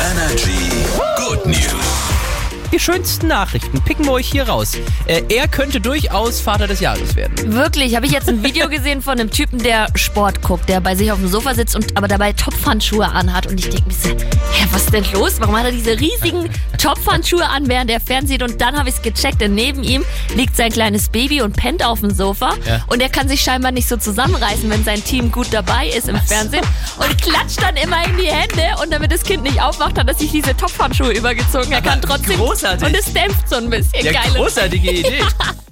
Energy Good News. Die schönsten Nachrichten picken wir euch hier raus. Äh, er könnte durchaus Vater des Jahres werden. Wirklich, habe ich jetzt ein Video gesehen von einem Typen, der Sport guckt, der bei sich auf dem Sofa sitzt und aber dabei Topfhandschuhe anhat. Und ich denke mir so, denn los? Warum hat er diese riesigen Topfhandschuhe an, während er fernsieht? Und dann habe ich es gecheckt, denn neben ihm liegt sein kleines Baby und pennt auf dem Sofa. Ja. Und er kann sich scheinbar nicht so zusammenreißen, wenn sein Team gut dabei ist im Fernsehen. Und klatscht dann immer in die Hände. Und damit das Kind nicht aufwacht, hat er sich diese Topfhandschuhe übergezogen. Er Aber kann trotzdem. großartig. Und es dämpft so ein bisschen. Ja, Geil. großartige Idee.